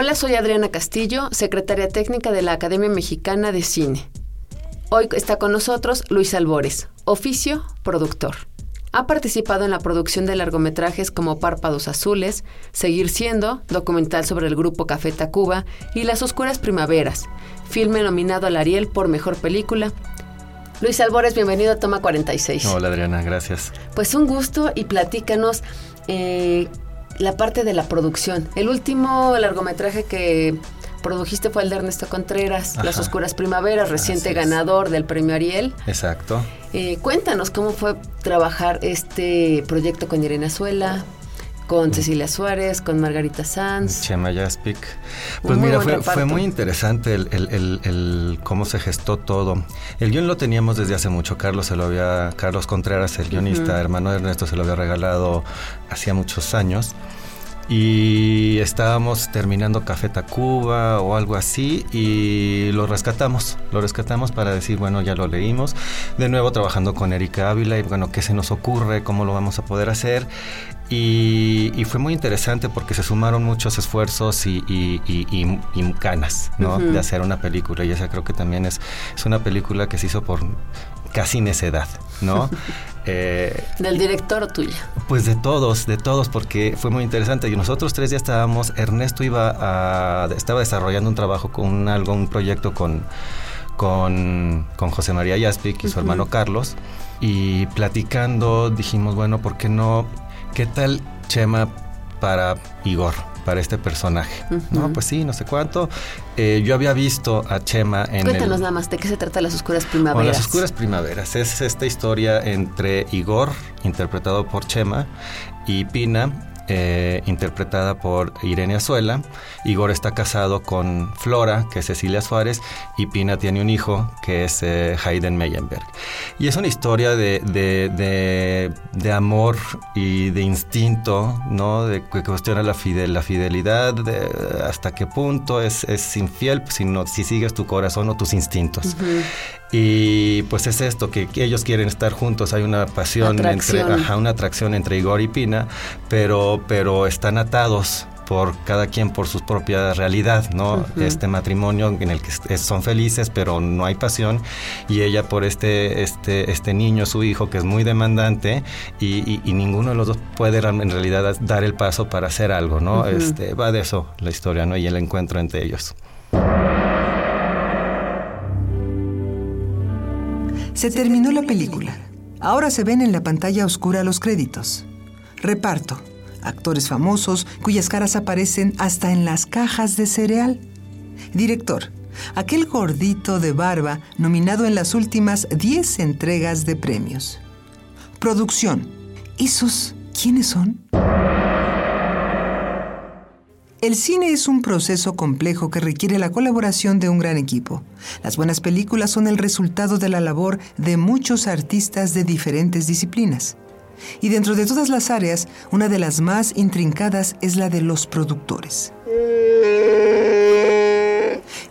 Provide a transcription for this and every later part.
Hola, soy Adriana Castillo, secretaria técnica de la Academia Mexicana de Cine. Hoy está con nosotros Luis Albores, oficio productor. Ha participado en la producción de largometrajes como Párpados Azules, Seguir Siendo, documental sobre el grupo Café Tacuba y Las Oscuras Primaveras, filme nominado al Ariel por Mejor Película. Luis Albores, bienvenido a Toma 46. Hola Adriana, gracias. Pues un gusto y platícanos eh, la parte de la producción. El último largometraje que produjiste fue el de Ernesto Contreras, Las Oscuras Primaveras, reciente ganador del premio Ariel. Exacto. Eh, cuéntanos cómo fue trabajar este proyecto con Irene Azuela, con Cecilia Suárez, con Margarita Sanz. Chema Jaspic. Pues mira, fue, muy interesante el, cómo se gestó todo. El guion lo teníamos desde hace mucho. Carlos se lo había, Carlos Contreras, el guionista, hermano de Ernesto, se lo había regalado hacía muchos años y estábamos terminando Café Tacuba o algo así y lo rescatamos, lo rescatamos para decir, bueno, ya lo leímos, de nuevo trabajando con Erika Ávila y bueno, ¿qué se nos ocurre? ¿Cómo lo vamos a poder hacer? Y, fue muy interesante porque se sumaron muchos esfuerzos y, ganas ¿no? de hacer una película. Y esa creo que también es, es una película que se hizo por casi necedad, ¿no? Eh, ¿Del director o tuya? Pues de todos, de todos, porque fue muy interesante. Y nosotros tres ya estábamos, Ernesto iba a, estaba desarrollando un trabajo con algo, un proyecto con, con, José María Yaspic y su hermano Carlos. Y platicando dijimos, bueno, ¿por qué no? ¿Qué tal Chema para Igor? Para este personaje. No, pues sí, no sé cuánto. Eh, yo había visto a Chema en. Cuéntanos nada más, ¿de qué se trata Las Oscuras Primaveras? Las Oscuras Primaveras es esta historia entre Igor, interpretado por Chema, y Pina, eh, interpretada por Irene Azuela. Igor está casado con Flora, que es Cecilia Suárez, y Pina tiene un hijo, que es eh, Hayden Meyenberg. Y es una historia de, de, amor y de instinto, ¿no? De que cuestiona la, la fidelidad, de hasta qué punto es, es infiel si sigues tu corazón o tus instintos. Y pues es esto, que, ellos quieren estar juntos, hay una pasión entre, ajá, una atracción entre Igor y Pina, pero, pero están atados por cada quien por su propia realidad, ¿no? Este matrimonio en el que son felices, pero no hay pasión, y ella por este, este, este niño, su hijo, que es muy demandante, y, ninguno de los dos puede en realidad dar el paso para hacer algo, ¿no? este, va de eso la historia, ¿no? Y el encuentro entre ellos. Se terminó la película. Ahora se ven en la pantalla oscura los créditos. Reparto. Actores famosos cuyas caras aparecen hasta en las cajas de cereal. Director. Aquel gordito de barba nominado en las últimas 10 entregas de premios. Producción. ¿Esos quiénes son? El cine es un proceso complejo que requiere la colaboración de un gran equipo. Las buenas películas son el resultado de la labor de muchos artistas de diferentes disciplinas. Y dentro de todas las áreas, una de las más intrincadas es la de los productores.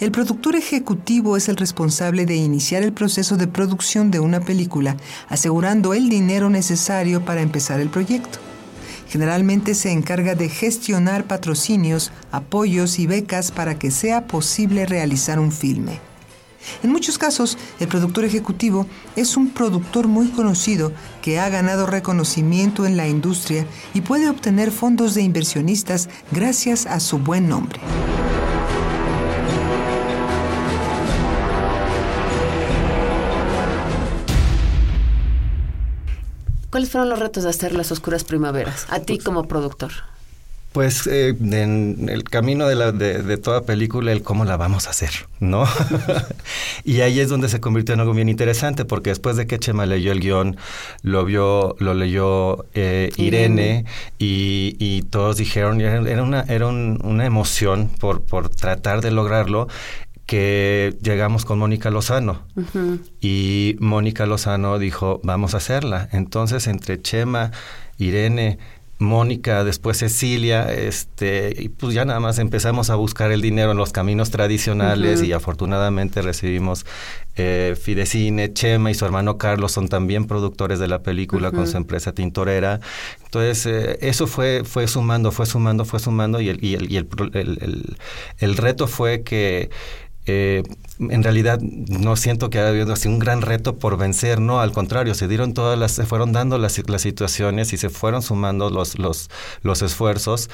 El productor ejecutivo es el responsable de iniciar el proceso de producción de una película, asegurando el dinero necesario para empezar el proyecto. Generalmente se encarga de gestionar patrocinios, apoyos y becas para que sea posible realizar un filme. En muchos casos, el productor ejecutivo es un productor muy conocido que ha ganado reconocimiento en la industria y puede obtener fondos de inversionistas gracias a su buen nombre. ¿Cuáles fueron los retos de hacer las oscuras primaveras? A ti como productor. Pues eh, en el camino de, la, de, toda película, el cómo la vamos a hacer, ¿no? y ahí es donde se convirtió en algo bien interesante, porque después de que Chema leyó el guion, lo vio, lo leyó eh, Irene, y, todos dijeron, era una, era una emoción por, por tratar de lograrlo, que llegamos con Mónica Lozano y Mónica Lozano dijo, vamos a hacerla. Entonces, entre Chema, Irene, Mónica, después Cecilia, este, y pues ya nada más empezamos a buscar el dinero en los caminos tradicionales y afortunadamente recibimos eh, Fidecine, Chema y su hermano Carlos son también productores de la película con su empresa tintorera. Entonces, eh, eso fue, fue sumando, fue sumando, fue sumando y el, y el, y el, el, el reto fue que eh, en realidad no siento que haya habido así un gran reto por vencer, no, al contrario, se dieron todas las, se fueron dando las, las situaciones y se fueron sumando los, los, los esfuerzos.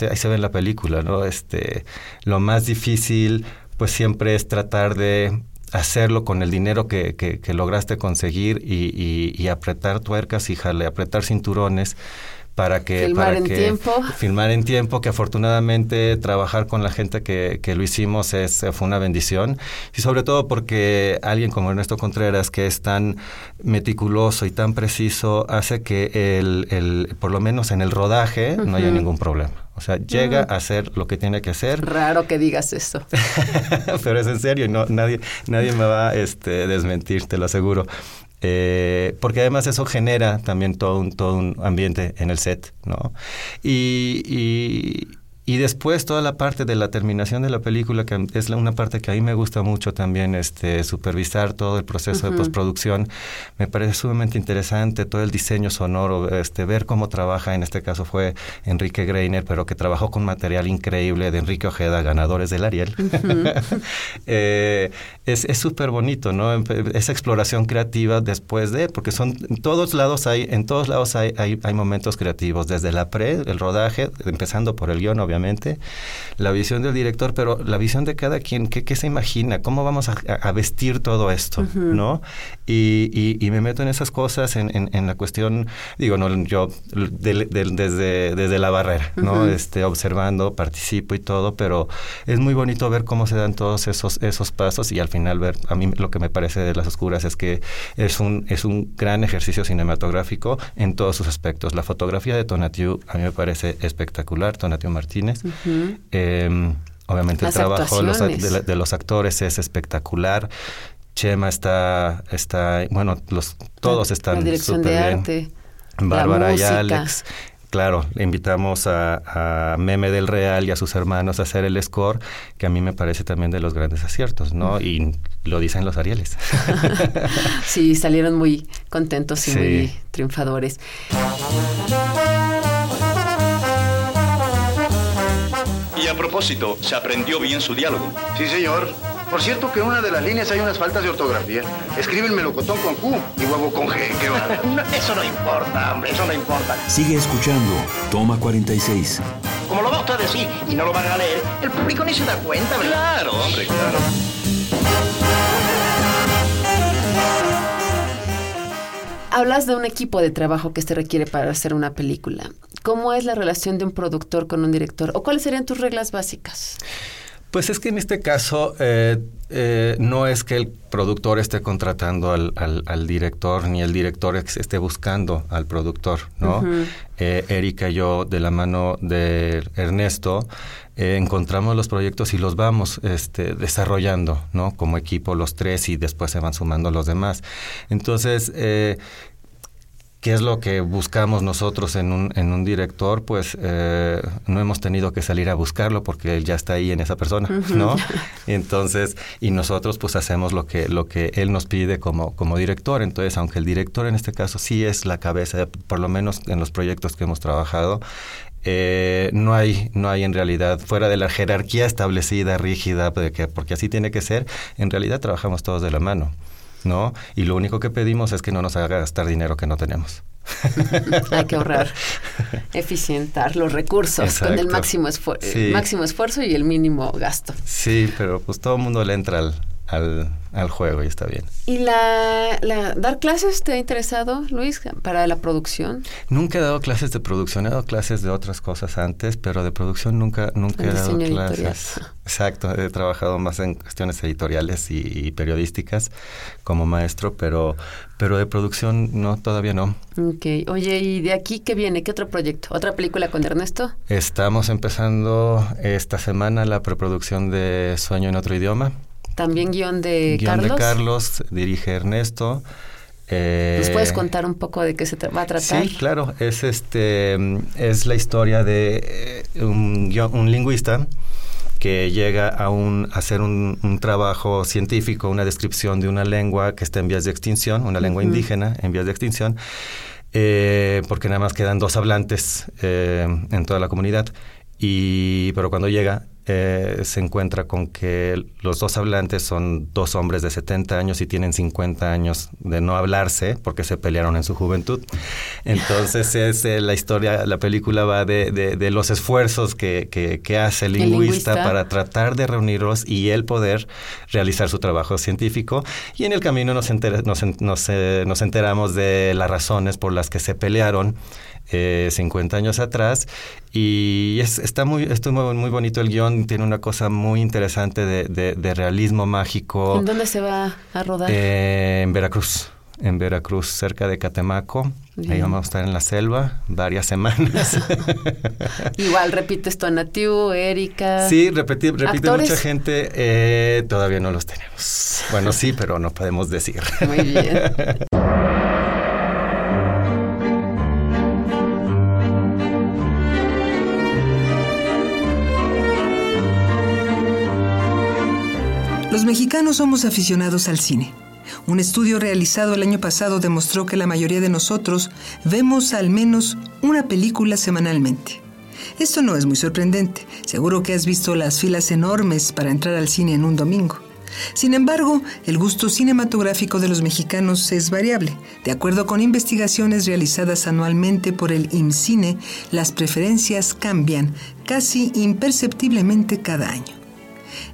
Ahí se ve en la película, ¿no? Este, lo más difícil, pues siempre es tratar de hacerlo con el dinero que, que, lograste conseguir y, y, y, apretar tuercas y jale, apretar cinturones para que filmar para en que tiempo filmar en tiempo que afortunadamente trabajar con la gente que, que lo hicimos es fue una bendición y sobre todo porque alguien como Ernesto Contreras que es tan meticuloso y tan preciso hace que el, el por lo menos en el rodaje no haya ningún problema o sea, llega a hacer lo que tiene que hacer. Raro que digas eso. Pero es en serio, no, nadie, nadie me va a este, desmentir, te lo aseguro. Eh, porque además eso genera también todo un, todo un ambiente en el set, ¿no? y, y después toda la parte de la terminación de la película, que es una parte que a mí me gusta mucho también, este, supervisar todo el proceso de postproducción, me parece sumamente interesante, todo el diseño sonoro, este, ver cómo trabaja, en este caso fue Enrique Greiner, pero que trabajó con material increíble de Enrique Ojeda, ganadores del Ariel. eh, es súper bonito, ¿no? Esa exploración creativa después de, porque son, en todos lados hay, en todos lados hay, hay, hay momentos creativos, desde la pre, el rodaje, empezando por el guion, obviamente, la visión del director, pero la visión de cada quien, ¿qué, qué se imagina? ¿Cómo vamos a, vestir todo esto? ¿No? Y, y, me meto en esas cosas, en, en, la cuestión, digo, no, yo desde, desde la barrera, ¿no? este, observando, participo y todo, pero es muy bonito ver cómo se dan todos esos, esos pasos y al final ver, a mí lo que me parece de Las Oscuras es que es un, es un gran ejercicio cinematográfico en todos sus aspectos. La fotografía de Tonatiu a mí me parece espectacular, Tonatiu Martínez Em, obviamente el trabajo de los, actores es espectacular. Chema está, está bueno, los, todos están súper bien. Bárbara y Alex. Claro, le invitamos a, Meme del Real y a sus hermanos a hacer el score, que a mí me parece también de los grandes aciertos, ¿no? Y lo dicen los Arieles. sí, salieron muy contentos y muy triunfadores. Y a propósito, ¿se aprendió bien su diálogo? Sí, señor. Por cierto que en una de las líneas hay unas faltas de ortografía. Escribe el melocotón con Q y huevo con G. ¿Qué va? eso no importa, hombre, eso no importa. Sigue escuchando. Toma 46. Como lo va usted a decir y no lo van a leer, el público ni se da cuenta, ¿verdad? Claro, hombre, claro. Hablas de un equipo de trabajo que se requiere para hacer una película. ¿Cómo es la relación de un productor con un director? ¿O cuáles serían tus reglas básicas? Pues es que en este caso eh, eh, no es que el productor esté contratando al, al, director ni el director esté buscando al productor, ¿no? Eh, Erika y yo, de la mano de Ernesto, encontramos los proyectos y los vamos este, desarrollando, ¿no? Como equipo los tres y después se van sumando los demás. Entonces, ¿Qué es lo que buscamos nosotros en un, en un director? Pues eh, no hemos tenido que salir a buscarlo porque él ya está ahí en esa persona, ¿no? Entonces, y nosotros pues hacemos lo que, lo que él nos pide como, como director. Entonces, aunque el director en este caso sí es la cabeza, por lo menos en los proyectos que hemos trabajado, eh, no hay no hay en realidad fuera de la jerarquía establecida rígida de que porque así tiene que ser en realidad trabajamos todos de la mano ¿no? Y lo único que pedimos es que no nos haga gastar dinero que no tenemos. Hay que ahorrar, eficientar los recursos con el máximo, máximo esfuerzo y el mínimo gasto. Sí, pero pues todo el mundo le entra al, al juego y está bien. ¿Y la, la- dar clases te ha interesado, Luis, para la producción? Nunca he dado clases de producción, he dado clases de otras cosas antes, pero de producción nunca, nunca El he dado clases. editorial. Exacto, he trabajado más en cuestiones editoriales y, y periodísticas como maestro, pero, pero de producción no, todavía no. Ok. Oye, ¿y de aquí qué viene? ¿Qué otro proyecto? ¿Otra película con Ernesto? Estamos empezando esta semana la preproducción de Sueño en otro idioma. También guion de Guión Carlos. de Carlos, dirige Ernesto. Eh, ¿Nos puedes contar un poco de qué se va a tratar? Sí, claro. Es este es la historia de eh, un, un lingüista que llega a, un, a hacer un, un trabajo científico, una descripción de una lengua que está en vías de extinción, una lengua indígena en vías de extinción, eh, porque nada más quedan dos hablantes eh, en toda la comunidad. Y, pero cuando llega, eh, se encuentra con que los dos hablantes son dos hombres de 70 años y tienen 50 años de no hablarse porque se pelearon en su juventud. Entonces es eh, la historia, la película va de, de- de los esfuerzos que, que- que hace el El lingüista, lingüista. para tratar de reunirlos y él poder realizar su trabajo científico. Y en el camino nos, enter- nos, nos, eh, nos enteramos de las razones por las que se pelearon eh, 50 años atrás. Y es- está muy, esto es muy, muy bonito el guion, tiene una cosa muy interesante de, de- de realismo mágico. ¿En dónde se va a rodar? Eh, en Veracruz. En Veracruz, cerca de Catemaco. Ahí Bien. vamos a estar en la selva varias semanas. Igual repites tu Anatiu, Erika. Sí, repeti- repite ¿Actores? mucha gente. eh, todavía no los tenemos. Bueno, sí, pero no podemos decir. Muy bien. mexicanos somos aficionados al cine. Un estudio realizado el año pasado demostró que la mayoría de nosotros vemos al menos una película semanalmente. Esto no es muy sorprendente. Seguro que has visto las filas enormes para entrar al cine en un domingo. Sin embargo, el gusto cinematográfico de los mexicanos es variable. De acuerdo con investigaciones realizadas anualmente por el IMCINE, las preferencias cambian casi imperceptiblemente cada año.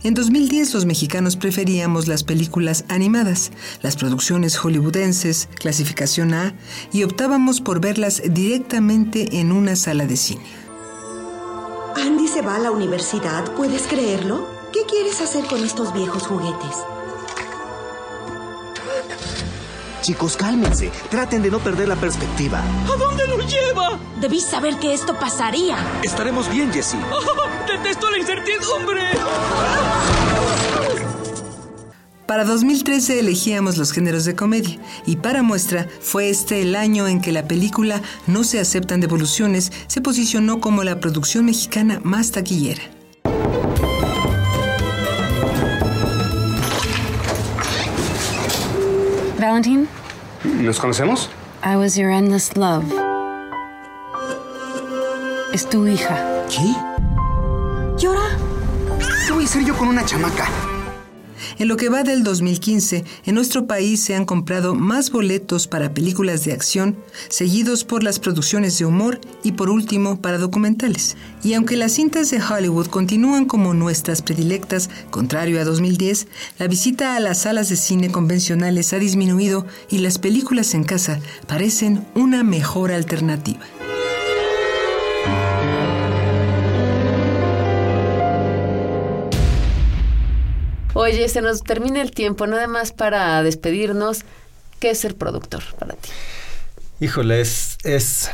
En 2010 los mexicanos preferíamos las películas animadas, las producciones hollywoodenses, clasificación A, y optábamos por verlas directamente en una sala de cine. Andy se va a la universidad, ¿puedes creerlo? ¿Qué quieres hacer con estos viejos juguetes? Chicos, cálmense. Traten de no perder la perspectiva. ¿A dónde lo lleva? Debí saber que esto pasaría. Estaremos bien, Jessie. ¡Detesto la incertidumbre! Para 2013 elegíamos los géneros de comedia y para muestra fue este el año en que la película No se aceptan devoluciones se posicionó como la producción mexicana más taquillera. Valentine, ¿Nos conocemos? I was your endless love. Es tu hija. ¿Qué? ¿Llora? ¿Qué voy a hacer yo con una chamaca? En lo que va del 2015, en nuestro país se han comprado más boletos para películas de acción, seguidos por las producciones de humor y por último para documentales. Y aunque las cintas de Hollywood continúan como nuestras predilectas, contrario a 2010, la visita a las salas de cine convencionales ha disminuido y las películas en casa parecen una mejor alternativa. Oye, se nos termina el tiempo, nada más para despedirnos. ¿Qué es ser productor para ti? Híjole, es, es,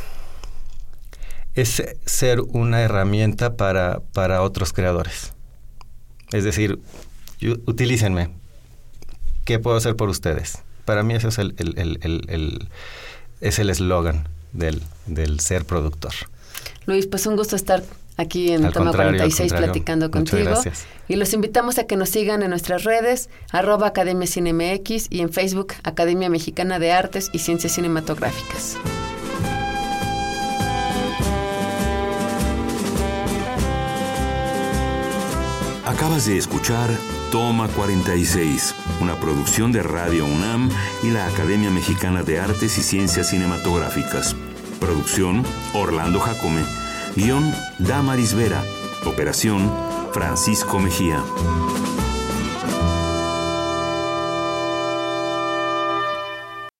es ser una herramienta para, para otros creadores. Es decir, yo- utilícenme. ¿Qué puedo hacer por ustedes? Para mí ese es el el- el- el- el- es el eslogan del, del ser productor. Luis, pues un gusto estar aquí en Al Toma contrario, al 46 contrario. platicando Muchas contigo. gracias. Y los invitamos a que nos sigan en nuestras redes, arroba Academia Cine MX y en Facebook Academia Mexicana de Artes y Ciencias Cinematográficas. Acabas de escuchar Toma 46, una producción de Radio UNAM y la Academia Mexicana de Artes y Ciencias Cinematográficas. Producción Orlando Jacome. Guión Damaris Vera. Operación Francisco Mejía.